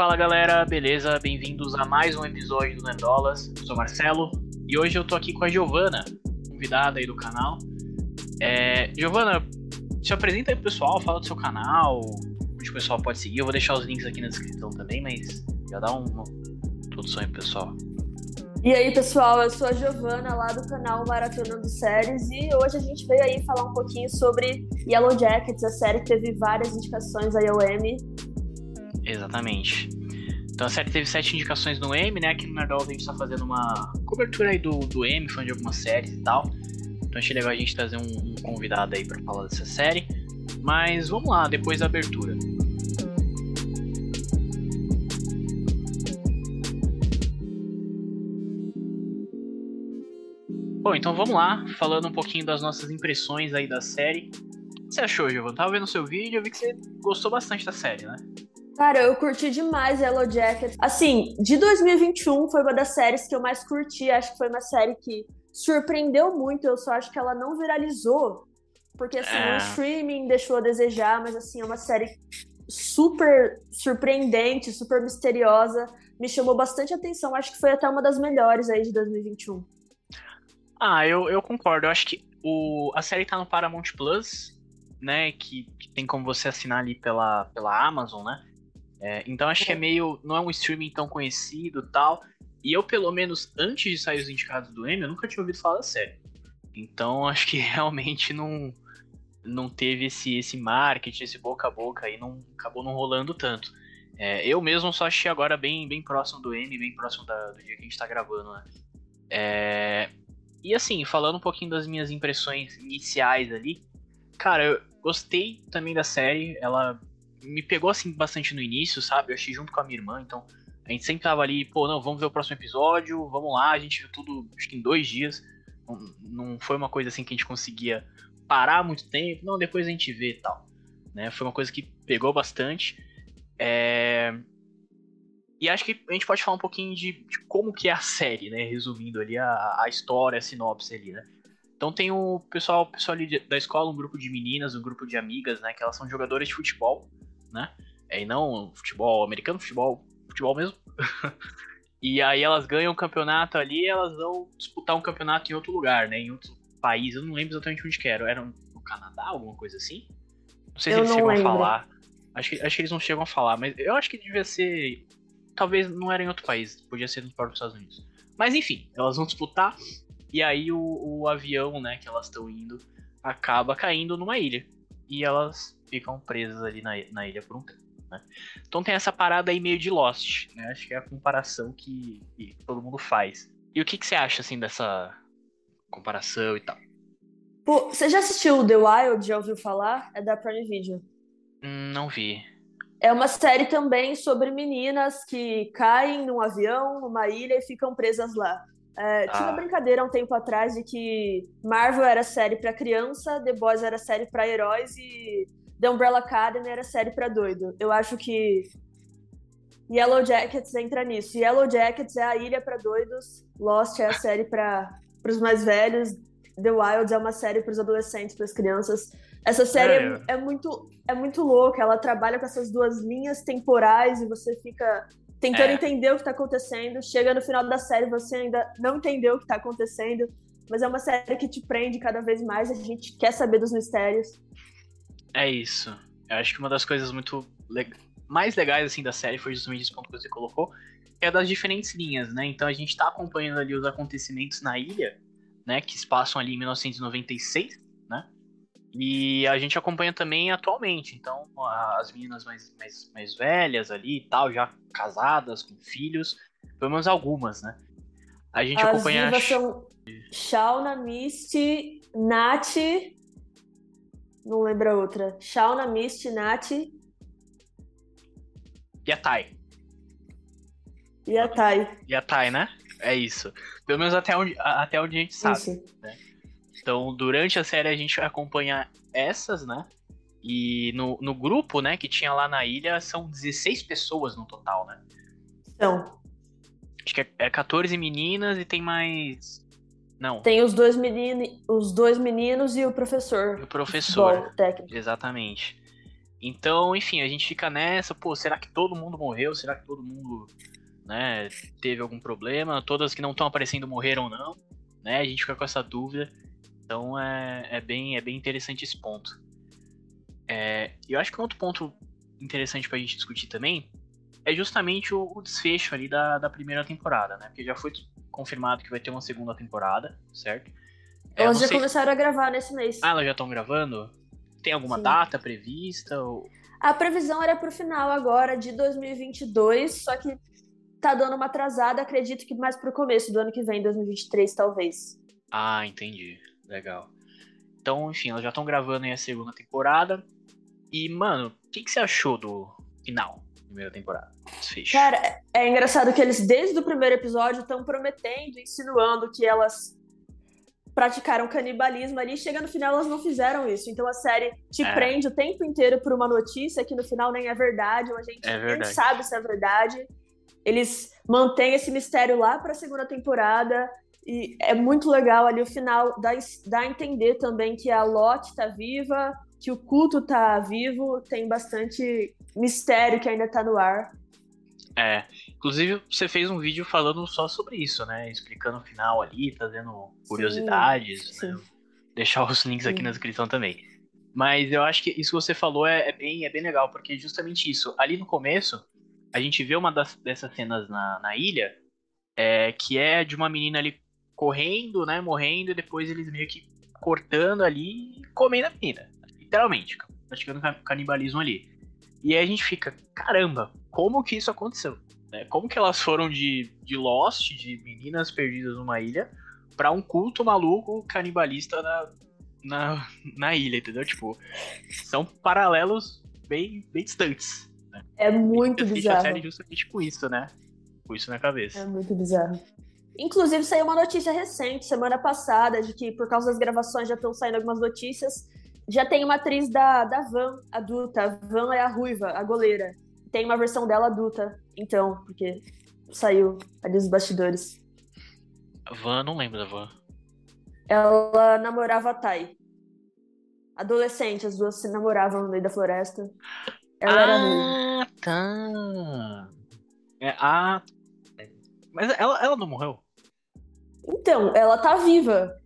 Fala galera, beleza? Bem-vindos a mais um episódio do Nendolas. Eu sou Marcelo e hoje eu tô aqui com a Giovana, convidada aí do canal. É, Giovana, se apresenta aí pro pessoal, fala do seu canal, onde o pessoal pode seguir. Eu vou deixar os links aqui na descrição também, mas já dá um, uma introdução aí pro pessoal. E aí, pessoal, eu sou a Giovana, lá do canal Maratonando Séries, e hoje a gente veio aí falar um pouquinho sobre Yellow Jackets, a série que teve várias indicações ao Emmy. Exatamente. Então a série teve sete indicações no Emmy, né? Aqui no Nerdol a gente tá fazendo uma cobertura aí do, do Emmy, falando de algumas séries e tal. Então achei legal a gente trazer um, um convidado aí para falar dessa série. Mas vamos lá, depois da abertura. Bom, então vamos lá, falando um pouquinho das nossas impressões aí da série. O que você achou, Giovanni? Tava vendo o seu vídeo, eu vi que você gostou bastante da série, né? Cara, eu curti demais Yellow Jacket. Assim, de 2021 foi uma das séries que eu mais curti. Acho que foi uma série que surpreendeu muito. Eu só acho que ela não viralizou. Porque, assim, é... o streaming deixou a desejar, mas, assim, é uma série super surpreendente, super misteriosa. Me chamou bastante atenção. Acho que foi até uma das melhores aí de 2021. Ah, eu, eu concordo. Eu acho que o, a série tá no Paramount Plus, né? Que, que tem como você assinar ali pela, pela Amazon, né? É, então acho que é meio. Não é um streaming tão conhecido tal. E eu, pelo menos, antes de sair os indicados do Emmy, eu nunca tinha ouvido falar da série. Então acho que realmente não, não teve esse, esse marketing, esse boca a boca aí, não, acabou não rolando tanto. É, eu mesmo só achei agora bem, bem próximo do Emmy, bem próximo da, do dia que a gente tá gravando, né? É, e assim, falando um pouquinho das minhas impressões iniciais ali, cara, eu gostei também da série, ela me pegou assim bastante no início, sabe? Eu achei junto com a minha irmã, então a gente sempre tava ali, pô, não, vamos ver o próximo episódio, vamos lá, a gente viu tudo, acho que em dois dias. Não, não foi uma coisa assim que a gente conseguia parar muito tempo, não, depois a gente vê e tal. Né? Foi uma coisa que pegou bastante. É... E acho que a gente pode falar um pouquinho de, de como que é a série, né? Resumindo ali a, a história, a sinopse ali, né? Então tem o pessoal, o pessoal ali da escola, um grupo de meninas, um grupo de amigas, né? Que elas são jogadoras de futebol, né? É, e não futebol americano, futebol, futebol mesmo. e aí elas ganham um campeonato ali elas vão disputar um campeonato em outro lugar, né? Em outro país. Eu não lembro exatamente onde que era. Era no Canadá, alguma coisa assim? Não sei se eu eles chegam lembro. a falar. Acho que, acho que eles não chegam a falar, mas eu acho que devia ser talvez não era em outro país, podia ser nos próprios Estados Unidos. Mas enfim, elas vão disputar e aí o, o avião, né, que elas estão indo, acaba caindo numa ilha. E elas ficam presas ali na, na ilha por um tempo. Né? Então tem essa parada aí meio de Lost, né? Acho que é a comparação que, que todo mundo faz. E o que, que você acha assim dessa comparação e tal? Pô, você já assistiu The Wild? Já ouviu falar? É da Prime Video. Hum, não vi. É uma série também sobre meninas que caem num avião, numa ilha e ficam presas lá. É, ah. Tinha uma ah. brincadeira um tempo atrás de que Marvel era série para criança, The Boys era série para heróis e The Umbrella Academy era série para doido. Eu acho que Yellow Jackets entra nisso. Yellow Jackets é a ilha para doidos, Lost é a série para os mais velhos, The Wilds é uma série para os adolescentes, para as crianças. Essa série é, é, é, muito, é muito louca, ela trabalha com essas duas linhas temporais e você fica tentando é. entender o que está acontecendo. Chega no final da série, você ainda não entendeu o que está acontecendo, mas é uma série que te prende cada vez mais, a gente quer saber dos mistérios. É isso. Eu acho que uma das coisas muito leg mais legais assim da série foi justamente esse ponto que você colocou, é das diferentes linhas, né? Então a gente está acompanhando ali os acontecimentos na ilha, né, que se passam ali em 1996, né? E a gente acompanha também atualmente. Então, as meninas mais, mais, mais velhas ali e tal, já casadas, com filhos, pelo menos algumas, né? A gente as acompanha. As são Shauna, Misty, Nath. Não lembro a outra. Shauna, Misty, Nath. E a Thay. E a Thay. E a Thay, né? É isso. Pelo menos até onde, até onde a gente sabe. Né? Então, durante a série a gente acompanha essas, né? E no, no grupo, né, que tinha lá na ilha, são 16 pessoas no total, né? São. Acho que é, é 14 meninas e tem mais. Não. Tem os dois, menino, os dois meninos e o professor. o professor. Técnico. Exatamente. Então, enfim, a gente fica nessa, pô, será que todo mundo morreu? Será que todo mundo, né, teve algum problema? Todas que não estão aparecendo morreram ou não? Né? A gente fica com essa dúvida. Então é, é, bem, é bem interessante esse ponto. É, eu acho que um outro ponto interessante pra gente discutir também é justamente o, o desfecho ali da, da primeira temporada, né? Porque já foi confirmado que vai ter uma segunda temporada, certo? É, elas já sei... começaram a gravar nesse mês. Ah, elas já estão gravando? Tem alguma Sim. data prevista? Ou... A previsão era pro final agora de 2022, só que tá dando uma atrasada, acredito que mais pro começo do ano que vem, 2023, talvez. Ah, entendi. Legal. Então, enfim, elas já estão gravando aí a segunda temporada. E, mano, o que, que você achou do final? Primeira temporada. Desfecho. Cara, é, engraçado que eles, desde o primeiro episódio, estão prometendo, insinuando que elas praticaram canibalismo ali, chega no final elas não fizeram isso. Então a série te é. prende o tempo inteiro por uma notícia que no final nem é verdade, ou a gente é nem sabe se é verdade. Eles mantêm esse mistério lá para a segunda temporada e é muito legal ali o final dá, dá a entender também que a Lot tá viva, que o culto tá vivo, tem bastante mistério que ainda tá no ar. É, inclusive você fez um vídeo falando só sobre isso, né? Explicando o final ali, trazendo curiosidades, sim, sim. Né? Deixar os links sim. aqui na descrição também. Mas eu acho que isso que você falou é, é, bem, é bem legal, porque justamente isso. Ali no começo, a gente vê uma das, dessas cenas na, na ilha, é, que é de uma menina ali correndo, né? Morrendo, e depois eles meio que cortando ali e comendo a menina. Literalmente, praticando canibalismo ali. E aí a gente fica, caramba, como que isso aconteceu? Né? Como que elas foram de, de Lost, de meninas perdidas numa ilha, para um culto maluco canibalista na, na, na ilha, entendeu? Tipo, são paralelos bem, bem distantes. Né? É muito bizarro. a série justamente com isso, né? Com isso na cabeça. É muito bizarro. Inclusive, saiu uma notícia recente, semana passada, de que por causa das gravações já estão saindo algumas notícias já tem uma atriz da, da Van adulta. A Van é a ruiva, a goleira. Tem uma versão dela adulta, então, porque saiu ali dos bastidores. A Van, não lembro da Van. Ela namorava a Tai. Adolescente, as duas se namoravam no meio da floresta. Ela ah, era ruiva. tá. É, a... Mas ela, ela não morreu? Então, ela tá viva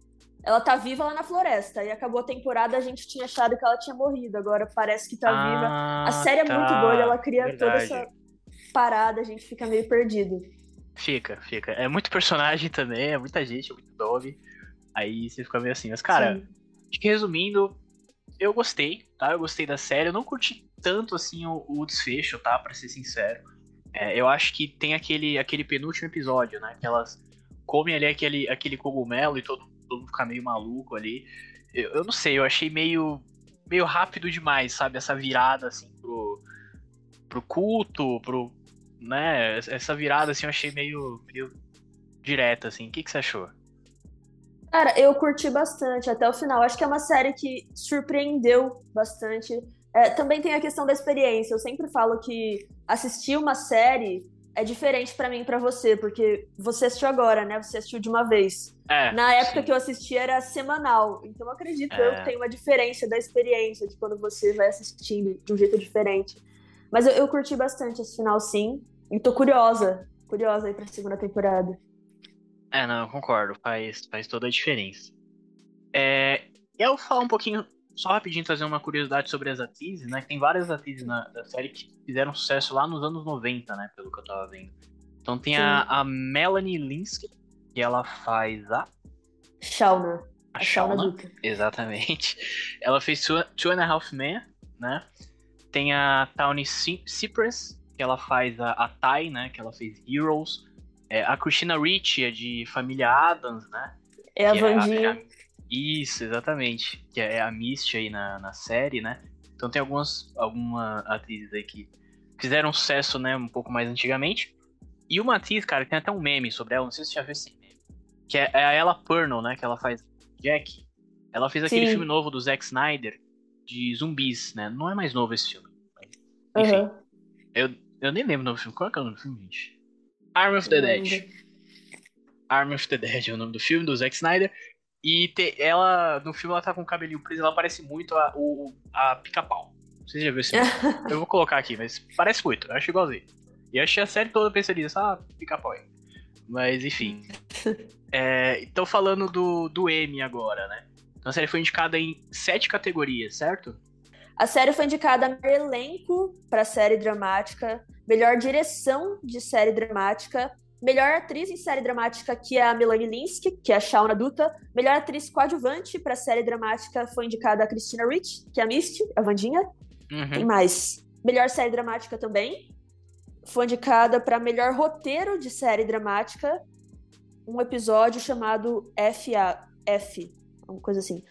ela tá viva lá na floresta. E acabou a temporada, a gente tinha achado que ela tinha morrido. Agora parece que tá ah, viva. A série é tá. muito doida, ela cria Verdade. toda essa parada, a gente fica meio perdido. Fica, fica. É muito personagem também, é muita gente, é muito nome. Aí você fica meio assim. Mas, cara, Sim. acho que resumindo, eu gostei, tá? Eu gostei da série. Eu não curti tanto assim o, o desfecho, tá? Pra ser sincero. É, eu acho que tem aquele, aquele penúltimo episódio, né? Que elas comem ali aquele, aquele cogumelo e todo todo mundo ficar meio maluco ali. Eu, eu, não sei, eu achei meio, meio rápido demais, sabe? Essa virada, assim, pro, pro culto, pro. né? Essa virada, assim, eu achei meio, meio direta, assim. O que, que você achou? Cara, eu curti bastante até o final. Acho que é uma série que surpreendeu bastante. É, também tem a questão da experiência. Eu sempre falo que assistir uma série é diferente para mim e pra você, porque você assistiu agora, né? Você assistiu de uma vez. É, Na época sim. que eu assisti era semanal. Então acredito é. eu que tem uma diferença da experiência de quando você vai assistindo de um jeito diferente. Mas eu, eu curti bastante esse final, sim. E tô curiosa. Curiosa aí pra segunda temporada. É, não, eu concordo. Faz, faz toda a diferença. É, eu falar um pouquinho só rapidinho trazer uma curiosidade sobre as atrizes, né? Tem várias atrizes na da série que fizeram sucesso lá nos anos 90, né? Pelo que eu tava vendo. Então tem a, a, Melanie Linsky, que ela faz a. Shauna. A, a Shauna, Shauna exatamente. Ela fez Two, and a Half Men, né? Tem a Tawny Cypress, que ela faz a, a Tai, né? Que ela fez Heroes. É, a Christina Ricci é de Família Adams, né? É a Vandinha. Isso, exatamente. Que é a Misty aí na, na série, né? Então tem algumas, algumas atrizes aí que fizeram sucesso, né, um pouco mais antigamente. E uma atriz, cara, tem até um meme sobre ela, não sei se você já viu esse meme. Que é, é a Ella Purnell, né, que ela faz Jack. Ela fez aquele Sim. filme novo do Zack Snyder, de zumbis, né? Não é mais novo esse filme. enfim. Uhum. Eu, eu nem lembro o nome do filme. Qual é, é o nome do filme, gente? Arm of the Dead. Arm of the Dead é o nome do filme, do Zack Snyder. E te, ela, no filme, ela tá com o cabelinho preso, ela parece muito a, o, a pica-pau. Vocês já viram esse Eu vou colocar aqui, mas parece muito. Eu acho igualzinho. E eu achei a série toda pensando nisso. Ah, pica-pau. Mas, enfim. é, então, falando do, do M agora, né? Então, a série foi indicada em sete categorias, certo? A série foi indicada melhor elenco para série dramática, melhor direção de série dramática, melhor atriz em série dramática, que é a Melanie Linsky, que é a Shauna Duta. Melhor atriz coadjuvante para série dramática foi indicada a Christina Rich, que é a Misty, a Vandinha. Uhum. Tem mais. Melhor série dramática também. Foi indicada para melhor roteiro de série dramática, um episódio chamado FAF, uma coisa assim.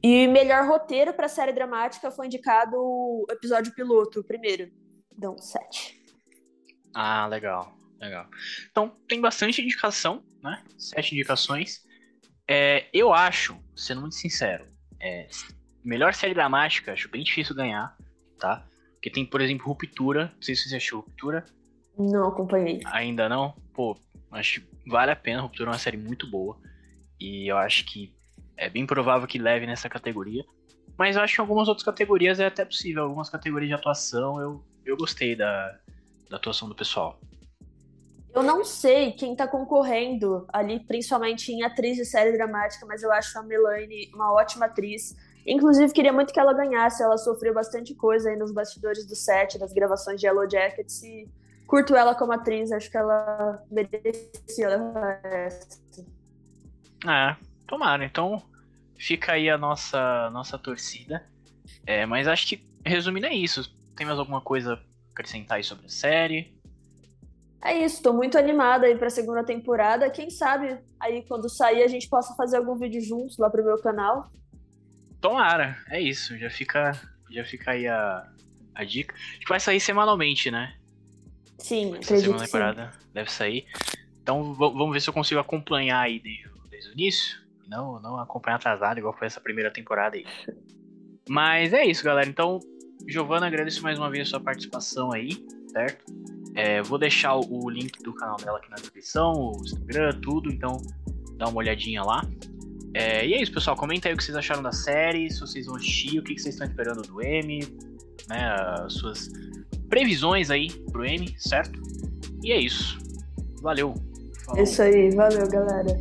E melhor roteiro para série dramática foi indicado o episódio piloto, o primeiro. Então, sete. Ah, legal, legal. Então, tem bastante indicação, né? Sete indicações. É, eu acho, sendo muito sincero, é, melhor série dramática, acho bem difícil ganhar, tá? Porque tem, por exemplo, Ruptura. Não sei se você achou Ruptura. Não acompanhei. Ainda não? Pô, acho que vale a pena. Ruptura é uma série muito boa. E eu acho que é bem provável que leve nessa categoria. Mas eu acho que em algumas outras categorias é até possível. Algumas categorias de atuação eu, eu gostei da, da atuação do pessoal. Eu não sei quem tá concorrendo ali, principalmente em atriz de série dramática, mas eu acho a Melanie uma ótima atriz. Inclusive, queria muito que ela ganhasse. Ela sofreu bastante coisa aí nos bastidores do set, das gravações de Yellow Jackets. E curto ela como atriz, acho que ela merecia levar essa. É, tomara. Então, fica aí a nossa, nossa torcida. É, mas acho que, resumindo, é isso. Tem mais alguma coisa a acrescentar aí sobre a série? É isso, tô muito animada aí pra segunda temporada. Quem sabe aí quando sair a gente possa fazer algum vídeo juntos lá pro meu canal. Tomara, é isso. Já fica, já fica aí a, a dica. Acho que vai sair semanalmente, né? Sim, Essa acredito segunda temporada sim. deve sair. Então vamos ver se eu consigo acompanhar aí desde, desde o início. Não, não acompanhar atrasado, igual foi essa primeira temporada aí. Mas é isso, galera. Então, Giovana, agradeço mais uma vez a sua participação aí, certo? É, vou deixar o link do canal dela aqui na descrição, o Instagram, tudo, então dá uma olhadinha lá. É, e é isso, pessoal. Comenta aí o que vocês acharam da série, se vocês vão assistir, o que vocês estão esperando do M, né? As suas previsões aí pro M, certo? E é isso. Valeu. Falou. É isso aí, valeu, galera.